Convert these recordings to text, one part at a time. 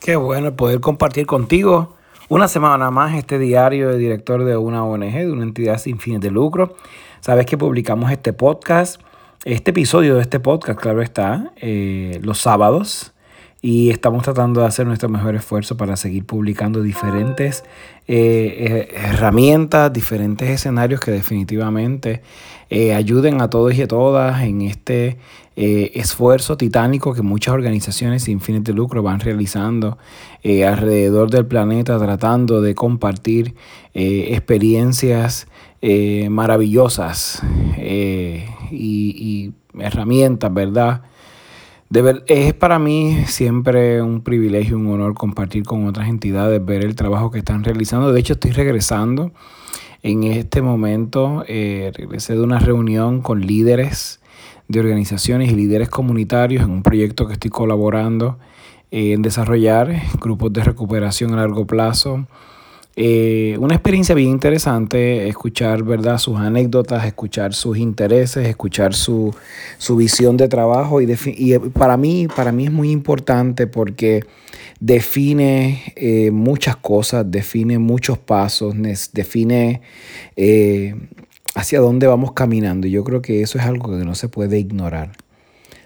Qué bueno poder compartir contigo una semana más este diario de director de una ONG, de una entidad sin fines de lucro. Sabes que publicamos este podcast, este episodio de este podcast, claro está, eh, los sábados y estamos tratando de hacer nuestro mejor esfuerzo para seguir publicando diferentes eh, eh, herramientas, diferentes escenarios que definitivamente eh, ayuden a todos y a todas en este esfuerzo titánico que muchas organizaciones sin fines de lucro van realizando alrededor del planeta tratando de compartir experiencias maravillosas y, y herramientas, ¿verdad? Es para mí siempre un privilegio, un honor compartir con otras entidades, ver el trabajo que están realizando. De hecho, estoy regresando en este momento. Eh, regresé de una reunión con líderes de organizaciones y líderes comunitarios en un proyecto que estoy colaborando eh, en desarrollar, grupos de recuperación a largo plazo eh, una experiencia bien interesante, escuchar ¿verdad? sus anécdotas, escuchar sus intereses, escuchar su, visión de trabajo. Y, y, para, mí, para mí es muy importante porque define eh, muchas cosas, define muchos pasos, define eh, hacia dónde vamos caminando. Y yo creo que eso es algo que no se puede ignorar.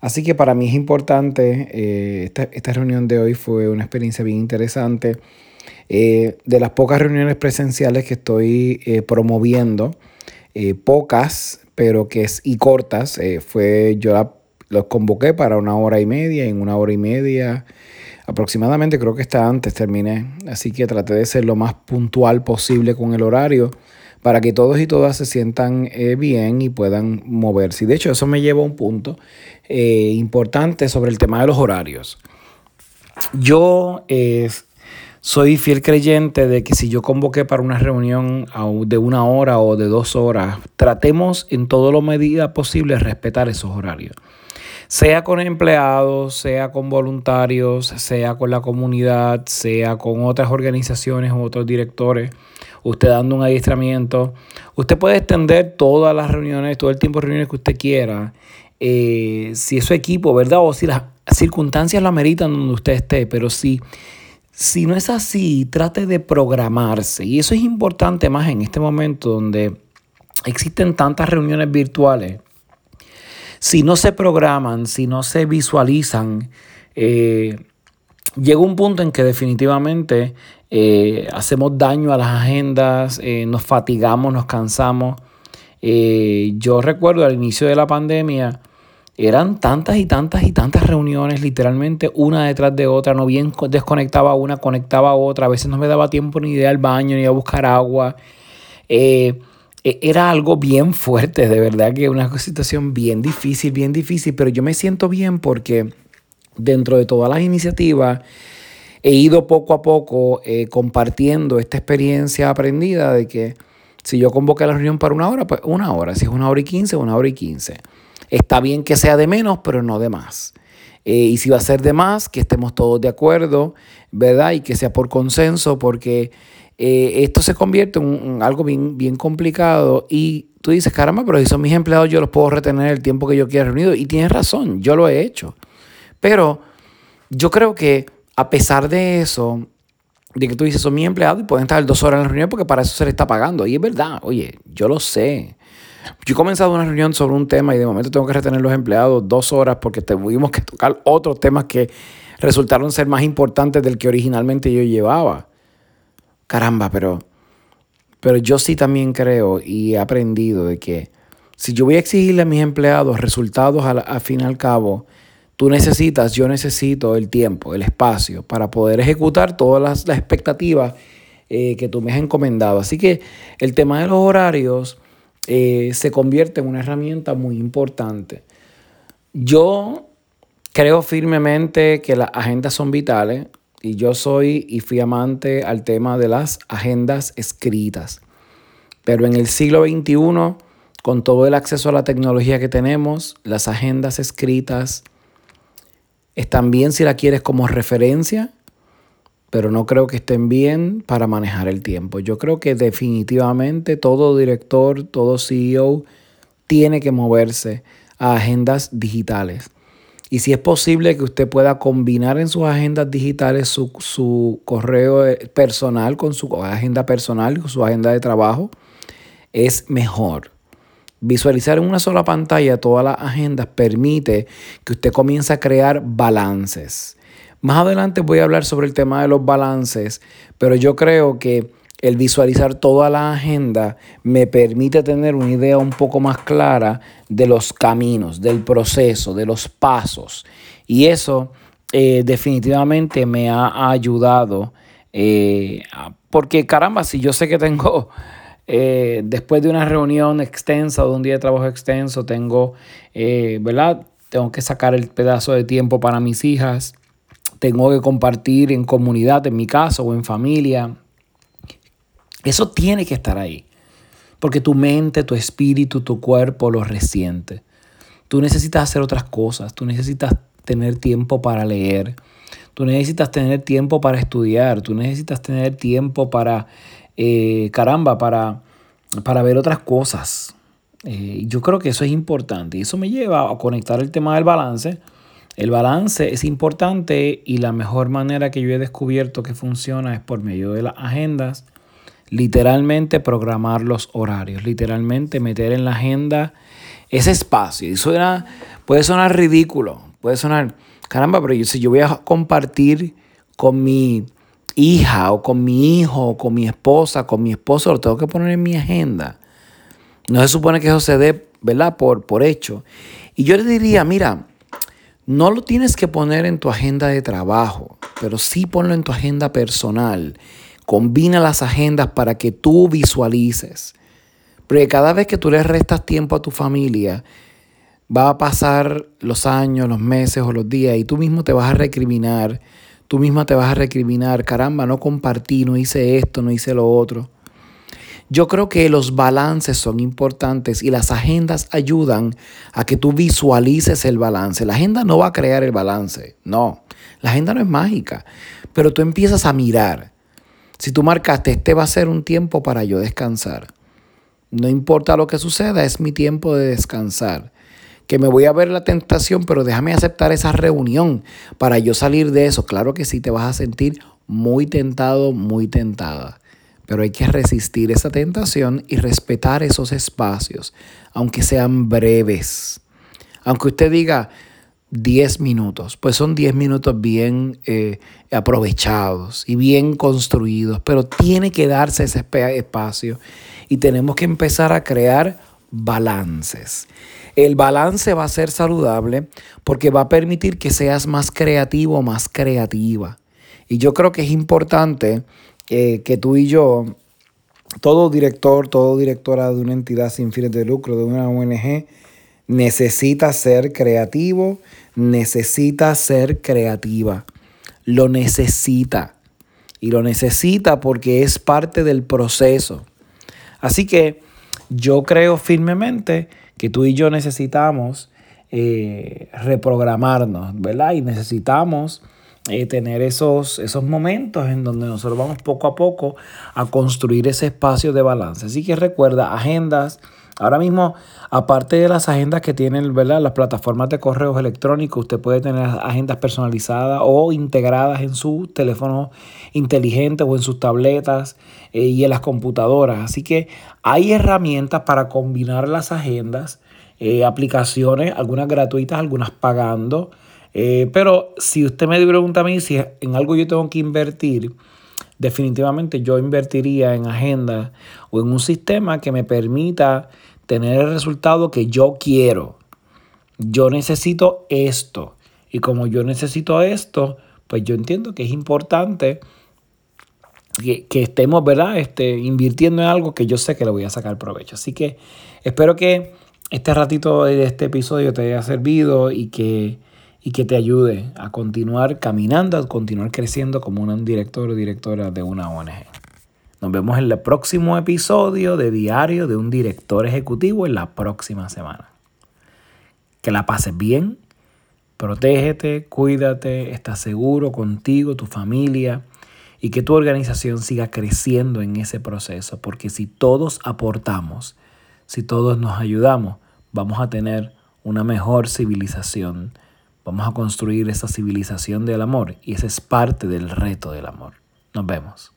Así que para mí es importante, esta, esta reunión de hoy fue una experiencia bien interesante. Eh, de las pocas reuniones presenciales que estoy eh, promoviendo, eh, pocas, pero que es y cortas, fue yo los convoqué para una hora y media, en una hora y media aproximadamente, creo que está antes terminé, así que traté de ser lo más puntual posible con el horario para que todos y todas se sientan bien y puedan moverse. Y de hecho eso me lleva a un punto importante sobre el tema de los horarios. Yo soy fiel creyente de que si yo convoqué para una reunión de una hora o de dos horas, tratemos en todo lo medida posible respetar esos horarios. Sea con empleados, sea con voluntarios, sea con la comunidad, sea con otras organizaciones u otros directores, usted dando un adiestramiento. Usted puede extender todas las reuniones, todo el tiempo de reuniones que usted quiera, eh, si es su equipo, ¿verdad? O si las circunstancias lo ameritan donde usted esté, pero si si no es así, trate de programarse. Y eso es importante más en este momento donde existen tantas reuniones virtuales. Si no se programan, si no se visualizan, eh, llega un punto en que definitivamente eh, hacemos daño a las agendas, eh, nos fatigamos, nos cansamos. yo recuerdo al inicio de la pandemia, eran tantas y tantas y tantas reuniones, literalmente una detrás de otra, no bien desconectaba una, conectaba otra, a veces no me daba tiempo ni ir al baño, ni a buscar agua. Eh, e, era algo bien fuerte, de verdad que una situación bien difícil, bien difícil, pero yo me siento bien porque dentro de todas las iniciativas he ido poco a poco eh, compartiendo esta experiencia aprendida de que si yo convoqué la reunión para una hora, pues una hora, si es una hora y quince, una hora y quince. Está bien que sea de menos, pero no de más. Eh, y si va a ser de más, que estemos todos de acuerdo, ¿verdad? Y que sea por consenso, porque eh, esto se convierte en, algo bien, bien complicado y tú dices, caramba, pero si son mis empleados, yo los puedo retener el tiempo que yo quiera reunido. Y tienes razón, yo lo he hecho. Pero yo creo que a pesar de eso, de que tú dices, son mis empleados y pueden estar dos horas en la reunión porque para eso se les está pagando. Y es verdad, oye, yo lo sé. Yo he comenzado una reunión sobre un tema y de momento tengo que retener los empleados dos horas porque tuvimos que tocar otros temas que resultaron ser más importantes del que originalmente yo llevaba. Caramba, pero, pero yo sí también creo y he aprendido de que si yo voy a exigirle a mis empleados resultados al, fin y al cabo, tú necesitas, yo necesito el tiempo, el espacio para poder ejecutar todas las, expectativas eh, que tú me has encomendado. Así que el tema de los horarios eh, se convierte en una herramienta muy importante. Yo creo firmemente que las agendas son vitales y yo soy y fui amante al tema de las agendas escritas. Pero en el siglo XXI, con todo el acceso a la tecnología que tenemos, las agendas escritas están bien si la quieres como referencia, pero no creo que estén bien para manejar el tiempo. Yo creo que definitivamente todo director, todo CEO tiene que moverse a agendas digitales. Y si es posible que usted pueda combinar en sus agendas digitales su, su correo eh, personal con su agenda personal, con su agenda de trabajo, es mejor. Visualizar en una sola pantalla todas las agendas permite que usted comience a crear balances. Más adelante voy a hablar sobre el tema de los balances, pero yo creo que el visualizar toda la agenda me permite tener una idea un poco más clara de los caminos, del proceso, de los pasos. Y eso eh, definitivamente me ha ayudado. Eh, porque caramba, si yo sé que tengo, eh, después de una reunión extensa, de un día de trabajo extenso, tengo, ¿verdad? Tengo que sacar el pedazo de tiempo para mis hijas. Tengo que compartir en comunidad, en mi casa o en familia eso tiene que estar ahí. Porque tu mente, tu espíritu, tu cuerpo lo resiente. Tú necesitas hacer otras cosas. Tú necesitas tener tiempo para leer. Tú necesitas tener tiempo para estudiar. Tú necesitas tener tiempo para, eh, caramba, para, para ver otras cosas. Eh, yo creo que eso es importante. Y eso me lleva a conectar el tema del balance. El balance es importante y la mejor manera que yo he descubierto que funciona es por medio de las agendas literalmente programar los horarios, literalmente meter en la agenda ese espacio. Y suena, puede sonar ridículo, puede sonar, caramba, pero yo, si yo voy a compartir con mi hija o con mi hijo o con mi esposa, con mi esposo, lo tengo que poner en mi agenda. No se supone que eso se dé, ¿verdad? Por, por hecho. Y yo le diría, mira, no lo tienes que poner en tu agenda de trabajo, pero sí ponlo en tu agenda personal Combina las agendas para que tú visualices. Porque cada vez que tú le restas tiempo a tu familia, va a pasar los años, los meses o los días y tú mismo te vas a recriminar. Tú misma te vas a recriminar, caramba, no compartí, no hice esto, no hice lo otro. Yo creo que los balances son importantes y las agendas ayudan a que tú visualices el balance. La agenda no va a crear el balance, no. La agenda no es mágica, pero tú empiezas a mirar. Si tú marcaste, este va a ser un tiempo para yo descansar. No importa lo que suceda, es mi tiempo de descansar. Que me voy a ver la tentación, pero déjame aceptar esa reunión para yo salir de eso. Claro que sí te vas a sentir muy tentado, muy tentada. Pero hay que resistir esa tentación y respetar esos espacios, aunque sean breves. Aunque usted diga, 10 minutos, pues son 10 minutos bien eh, aprovechados y bien construidos, pero tiene que darse ese espacio y tenemos que empezar a crear balances. El balance va a ser saludable porque va a permitir que seas más creativo, más creativa. Y yo creo que es importante que tú y yo, todo director, todo directora de una entidad sin fines de lucro, de una ONG, necesita ser creativo, necesita ser creativa. Lo necesita. Y lo necesita porque es parte del proceso. Así que yo creo firmemente que tú y yo necesitamos eh, reprogramarnos, ¿verdad? Y necesitamos eh, tener esos, esos momentos en donde nosotros vamos poco a poco a construir ese espacio de balance. Así que recuerda, agendas, Ahora mismo, aparte de las agendas que tienen ¿verdad? las plataformas de correos electrónicos, usted puede tener agendas personalizadas o integradas en su teléfono inteligente o en sus tabletas eh, y en las computadoras. Así que hay herramientas para combinar las agendas, eh, aplicaciones, algunas gratuitas, algunas pagando. Eh, pero si usted me pregunta a mí si en algo yo tengo que invertir, definitivamente yo invertiría en agenda o en un sistema que me permita tener el resultado que yo quiero. Yo necesito esto. Y como yo necesito esto, pues yo entiendo que es importante que, estemos, ¿verdad? Este, invirtiendo en algo que yo sé que le voy a sacar provecho. Así que espero que este ratito de este episodio te haya servido y que y que te ayude a continuar caminando, a continuar creciendo como un director o directora de una ONG. Nos vemos en el próximo episodio de Diario de un Director Ejecutivo en la próxima semana. Que la pases bien, protégete, cuídate, estás seguro contigo, tu familia y que tu organización siga creciendo en ese proceso, porque si todos aportamos, si todos nos ayudamos, vamos a tener una mejor civilización Vamos a construir esa civilización del amor y ese es parte del reto del amor. Nos vemos.